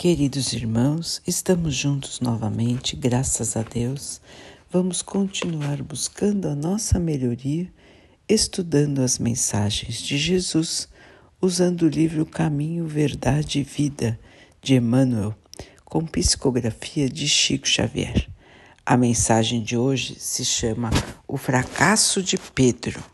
Queridos irmãos, estamos juntos novamente, graças a Deus. Vamos continuar buscando a nossa melhoria, estudando as mensagens de Jesus, usando o livro Caminho, Verdade e Vida de Emmanuel, com psicografia de Chico Xavier. A mensagem de hoje se chama O Fracasso de Pedro.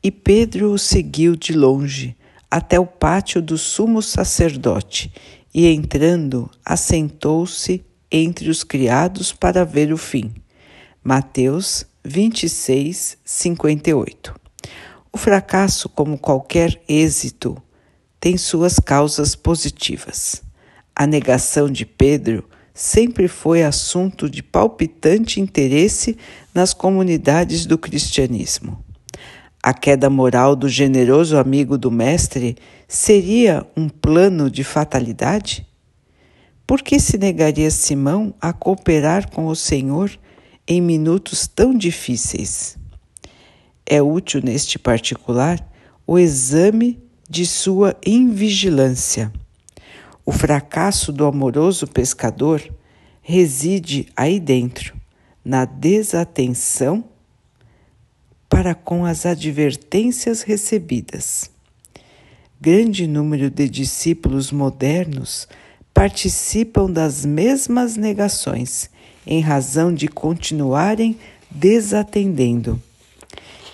E Pedro o seguiu de longe até o pátio do sumo sacerdote e, entrando, assentou-se entre os criados para ver o fim. Mateus 26, 58. O fracasso, como qualquer êxito, tem suas causas positivas. A negação de Pedro sempre foi assunto de palpitante interesse nas comunidades do cristianismo. A queda moral do generoso amigo do Mestre seria um plano de fatalidade? Por que se negaria Simão a cooperar com o Senhor em minutos tão difíceis? É útil neste particular o exame de sua invigilância. O fracasso do amoroso pescador reside aí dentro, na desatenção para com as advertências recebidas. Grande número de discípulos modernos participam das mesmas negações em razão de continuarem desatendendo.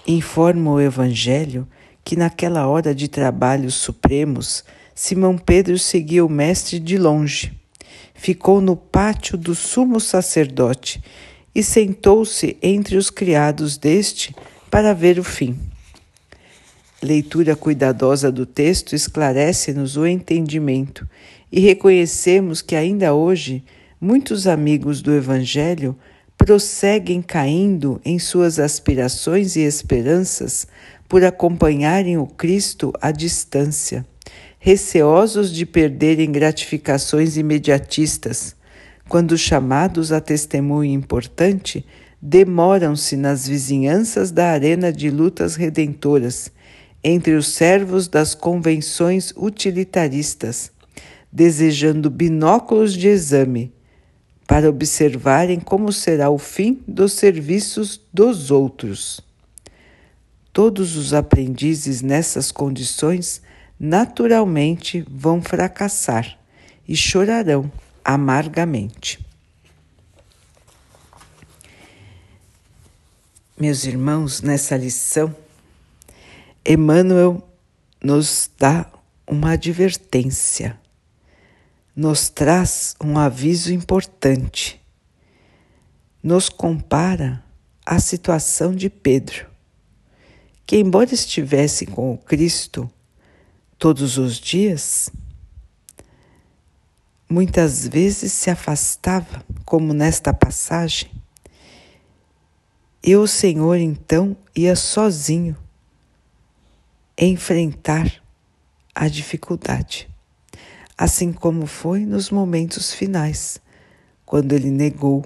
Informa o Evangelho que naquela hora de trabalhos supremos, Simão Pedro seguiu o Mestre de longe. Ficou no pátio do sumo sacerdote e sentou-se entre os criados deste para ver o fim. Leitura cuidadosa do texto esclarece-nos o entendimento e reconhecemos que ainda hoje muitos amigos do Evangelho prosseguem caindo em suas aspirações e esperanças por acompanharem o Cristo à distância, receosos de perderem gratificações imediatistas, quando chamados a testemunho importante, demoram-se nas vizinhanças da arena de lutas redentoras, entre os servos das convenções utilitaristas, desejando binóculos de exame para observarem como será o fim dos serviços dos outros. Todos os aprendizes nessas condições naturalmente vão fracassar e chorarão amargamente. Meus irmãos, nessa lição, Emmanuel nos dá uma advertência, nos traz um aviso importante, nos compara à situação de Pedro, que, embora estivesse com o Cristo todos os dias, muitas vezes se afastava, como nesta passagem, e o Senhor então ia sozinho enfrentar a dificuldade, assim como foi nos momentos finais, quando ele negou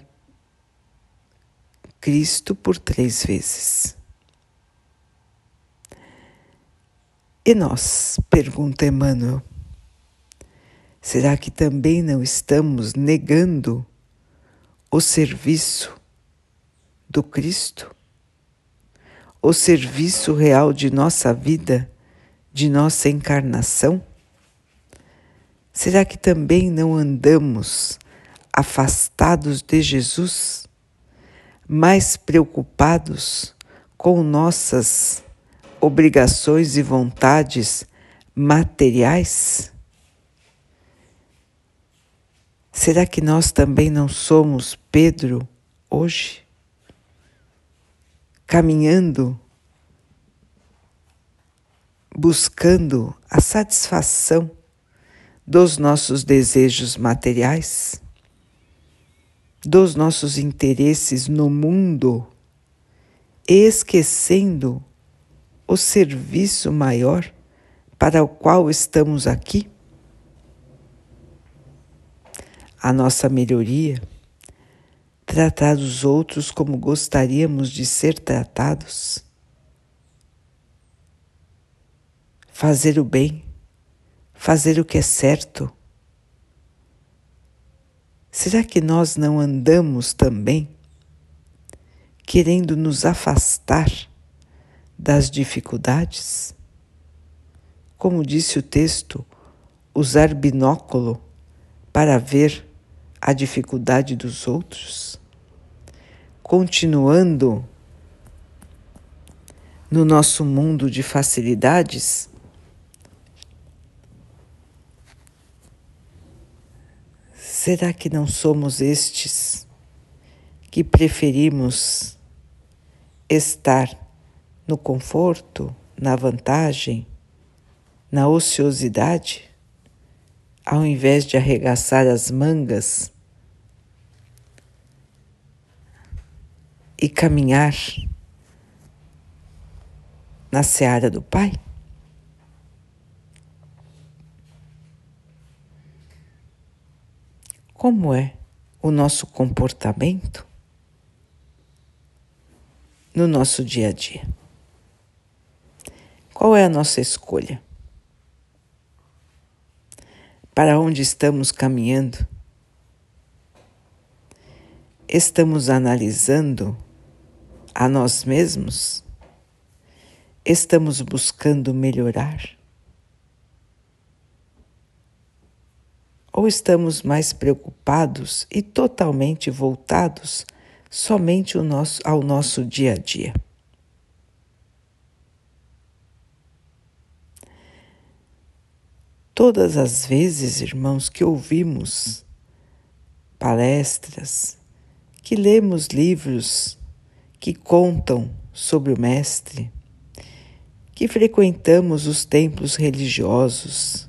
Cristo por três vezes. E nós? pergunta Emmanuel. Será que também não estamos negando o serviço do Cristo? O serviço real de nossa vida, de nossa encarnação? Será que também não andamos afastados de Jesus, mais preocupados com nossas obrigações e vontades materiais? Será que nós também não somos Pedro hoje? Caminhando, buscando a satisfação dos nossos desejos materiais, dos nossos interesses no mundo, esquecendo o serviço maior para o qual estamos aqui? A nossa melhoria tratar os outros como gostaríamos de ser tratados, fazer o bem, fazer o que é certo, Será que nós não andamos também querendo nos afastar das dificuldades? Como disse o texto, usar binóculo para ver a dificuldade dos outros? Continuando no nosso mundo de facilidades? Será que não somos estes que preferimos estar no conforto, na vantagem, na ociosidade, ao invés de arregaçar as mangas e caminhar na seara do Pai? Como é o nosso comportamento no nosso dia a dia? Qual é a nossa escolha? Para onde estamos caminhando? Estamos analisando a nós mesmos? Estamos buscando melhorar? Ou estamos mais preocupados e totalmente voltados somente ao nosso, ao nosso dia a dia? Todas as vezes, irmãos, que ouvimos palestras, que lemos livros que contam sobre o Mestre, que frequentamos os templos religiosos,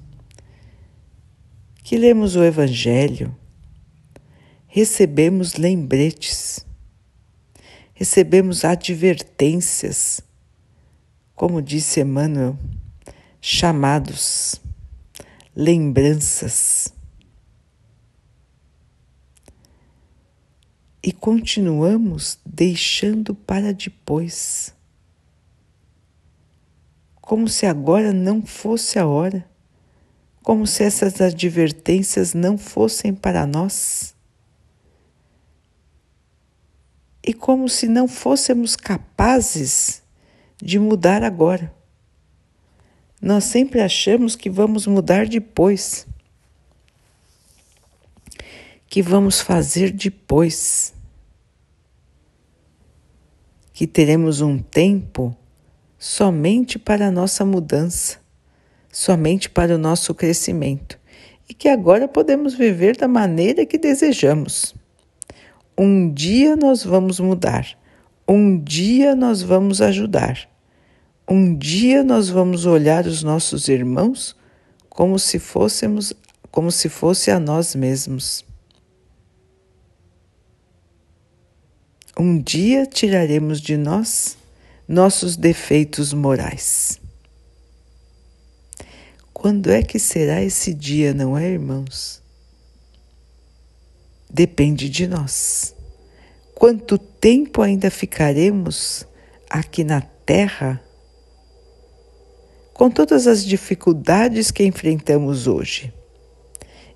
que lemos o Evangelho, recebemos lembretes, recebemos advertências, como disse Emmanuel, chamados, lembranças. E continuamos deixando para depois como se agora não fosse a hora, como se essas advertências não fossem para nós. E como se não fôssemos capazes de mudar agora. Nós sempre achamos que vamos mudar depois, que vamos fazer depois, que teremos um tempo somente para a nossa mudança, somente para o nosso crescimento e que agora podemos viver da maneira que desejamos. Um dia nós vamos mudar, um dia nós vamos ajudar, um dia nós vamos olhar os nossos irmãos como se fôssemos, como se fosse a nós mesmos. Um dia tiraremos de nós nossos defeitos morais. Quando é que será esse dia, não é, irmãos? Depende de nós. Quanto tempo ainda ficaremos aqui na Terra com todas as dificuldades que enfrentamos hoje,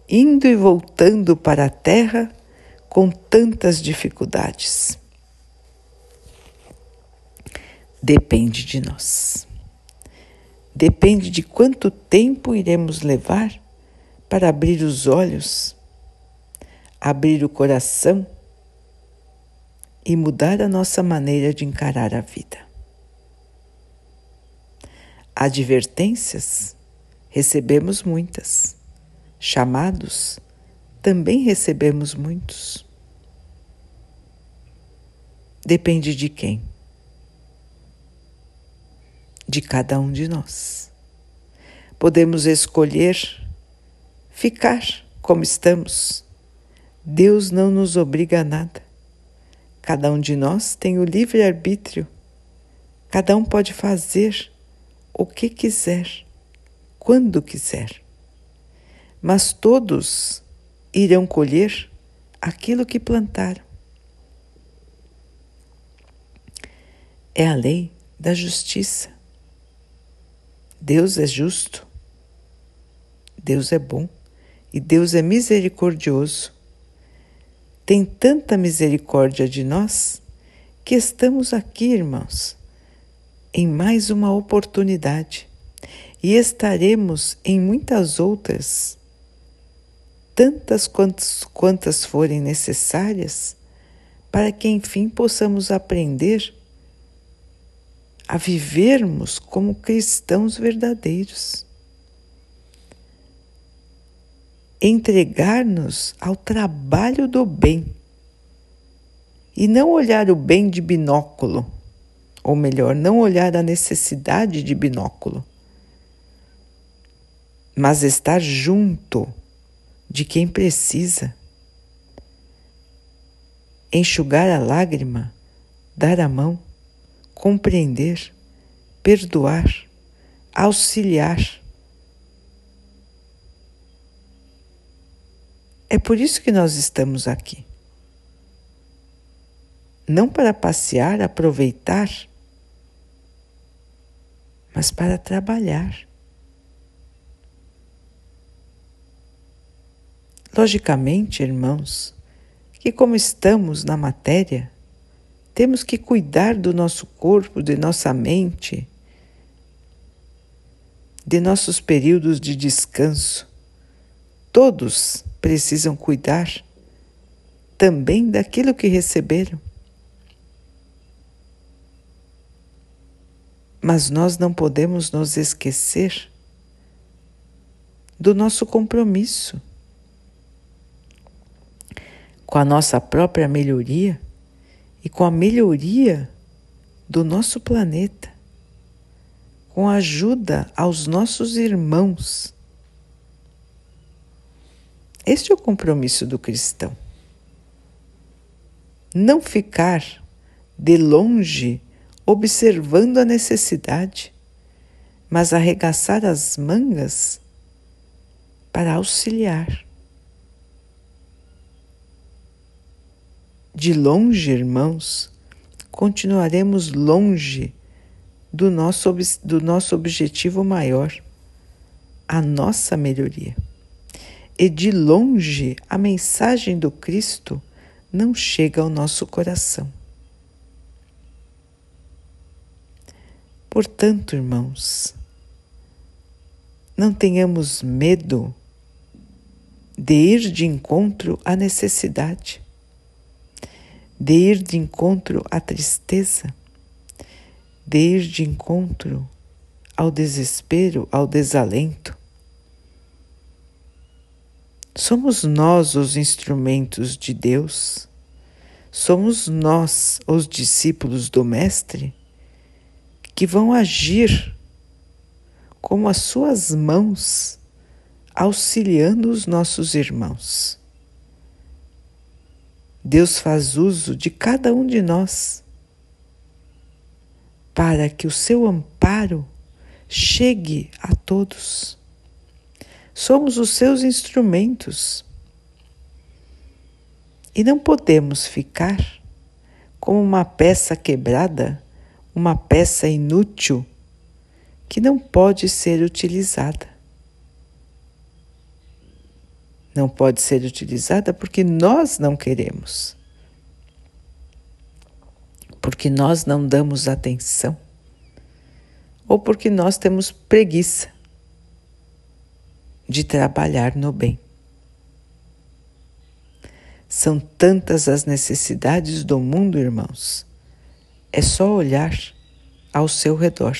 indo e voltando para a Terra com tantas dificuldades? Depende de nós. Depende de quanto tempo iremos levar para abrir os olhos, abrir o coração e mudar a nossa maneira de encarar a vida. Advertências recebemos muitas, chamados também recebemos muitos. Depende de quem de cada um de nós. Podemos escolher ficar como estamos. Deus não nos obriga a nada. Cada um de nós tem o livre-arbítrio. Cada um pode fazer o que quiser, quando quiser. Mas todos irão colher aquilo que plantaram. É a lei da justiça. Deus é justo, Deus é bom e Deus é misericordioso. tem tanta misericórdia de nós que estamos aqui, irmãos, em mais uma oportunidade e estaremos em muitas outras, tantas quantas, quantas forem necessárias, para que enfim possamos aprender a vivermos como cristãos verdadeiros. Entregar-nos ao trabalho do bem e não olhar o bem de binóculo, ou melhor, não olhar a necessidade de binóculo, mas estar junto de quem precisa. Enxugar a lágrima, dar a mão compreender, perdoar, auxiliar. É por isso que nós estamos aqui. Não para passear, aproveitar, mas para trabalhar. Logicamente, irmãos, que como estamos na matéria, temos que cuidar do nosso corpo, de nossa mente, de nossos períodos de descanso. Todos precisam cuidar também daquilo que receberam. Mas nós não podemos nos esquecer do nosso compromisso com a nossa própria melhoria e com a melhoria do nosso planeta, com a ajuda aos nossos irmãos. Este é o compromisso do cristão. Não ficar de longe observando a necessidade, mas arregaçar as mangas para auxiliar. De longe, irmãos, continuaremos longe do nosso, do nosso objetivo maior, a nossa melhoria. E de longe a mensagem do Cristo não chega ao nosso coração. Portanto, irmãos, não tenhamos medo de ir de encontro à necessidade de ir de encontro à tristeza, de ir de encontro ao desespero, ao desalento. Somos nós os instrumentos de Deus, somos nós os discípulos do Mestre que vão agir como as suas mãos auxiliando os nossos irmãos. Deus faz uso de cada um de nós para que o seu amparo chegue a todos. Somos os seus instrumentos e não podemos ficar como uma peça quebrada, uma peça inútil que não pode ser utilizada. Não pode ser utilizada porque nós não queremos, porque nós não damos atenção ou porque nós temos preguiça de trabalhar no bem. São tantas as necessidades do mundo, irmãos. É só olhar ao seu redor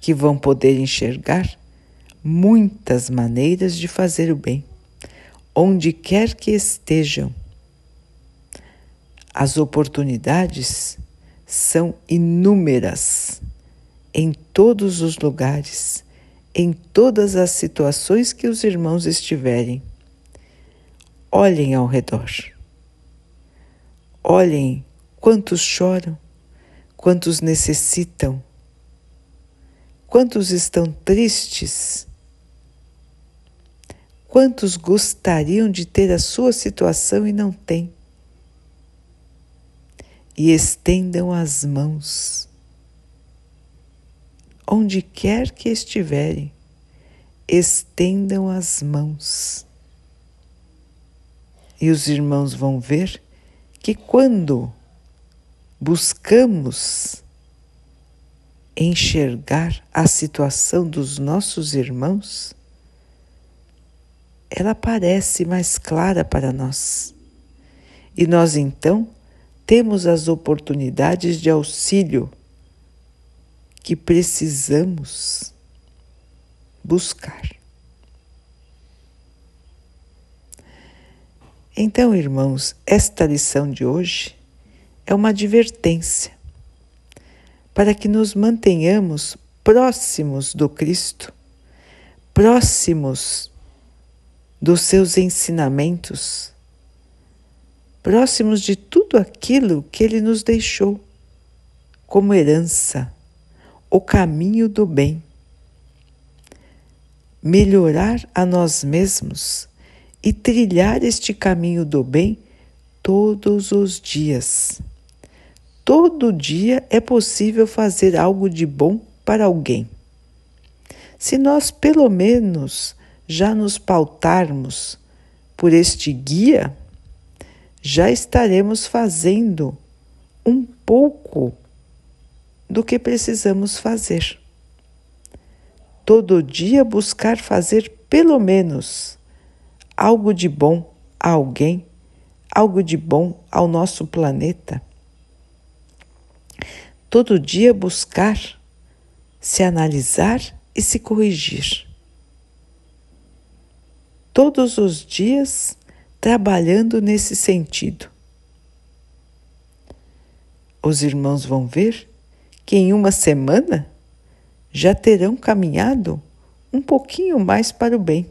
que vão poder enxergar muitas maneiras de fazer o bem, onde quer que estejam. As oportunidades são inúmeras em todos os lugares, em todas as situações que os irmãos estiverem. Olhem ao redor. Olhem quantos choram, quantos necessitam, quantos estão tristes Quantos gostariam de ter a sua situação e não têm? E estendam as mãos, onde quer que estiverem, estendam as mãos E os irmãos vão ver que quando buscamos enxergar a situação dos nossos irmãos, ela parece mais clara para nós. E nós então temos as oportunidades de auxílio que precisamos buscar. Então, irmãos, esta lição de hoje é uma advertência para que nos mantenhamos próximos do Cristo, próximos dos seus ensinamentos, próximos de tudo aquilo que Ele nos deixou como herança, o caminho do bem. Melhorar a nós mesmos e trilhar este caminho do bem todos os dias. Todo dia é possível fazer algo de bom para alguém. Se nós, pelo menos, já nos pautarmos por este guia, já estaremos fazendo um pouco do que precisamos fazer. Todo dia buscar fazer pelo menos algo de bom a alguém, algo de bom ao nosso planeta. Todo dia buscar se analisar e se corrigir. Todos os dias trabalhando nesse sentido. Os irmãos vão ver que em uma semana já terão caminhado um pouquinho mais para o bem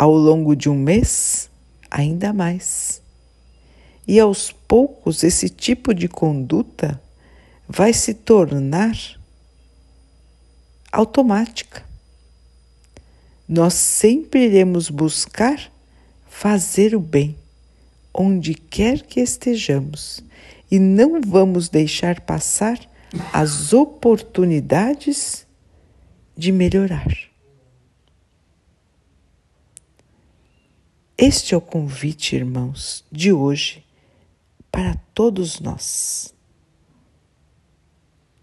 ao longo de um mês, ainda mais. E aos poucos, esse tipo de conduta vai se tornar automática. Nós sempre iremos buscar fazer o bem, onde quer que estejamos, e não vamos deixar passar as oportunidades de melhorar. Este é o convite, irmãos, de hoje para todos nós.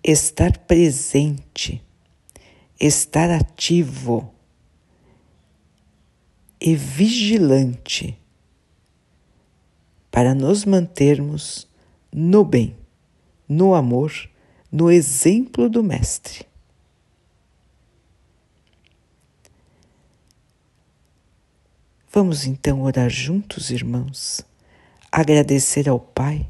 Estar presente, estar ativo e vigilante para nos mantermos no bem, no amor, no exemplo do Mestre. Vamos então orar juntos, irmãos, agradecer ao Pai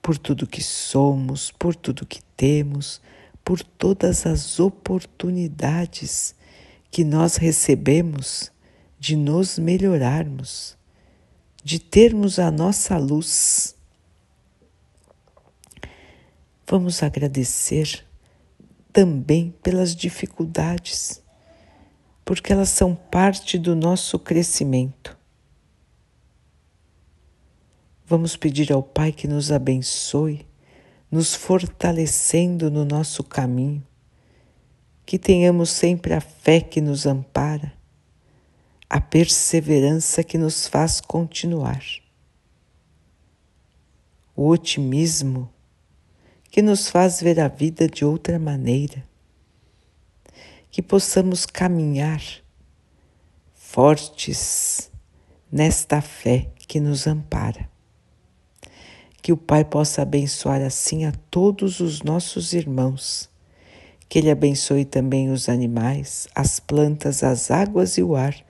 por tudo que somos, por tudo que temos, por todas as oportunidades que nós recebemos de nos melhorarmos, de termos a nossa luz. Vamos agradecer também pelas dificuldades porque elas são parte do nosso crescimento. Vamos pedir ao Pai que nos abençoe, nos fortalecendo no nosso caminho, que tenhamos sempre a fé que nos ampara, a perseverança que nos faz continuar, o otimismo que nos faz ver a vida de outra maneira que possamos caminhar fortes nesta fé que nos ampara. Que o Pai possa abençoar assim a todos os nossos irmãos. Que Ele abençoe também os animais, as plantas, as águas e o ar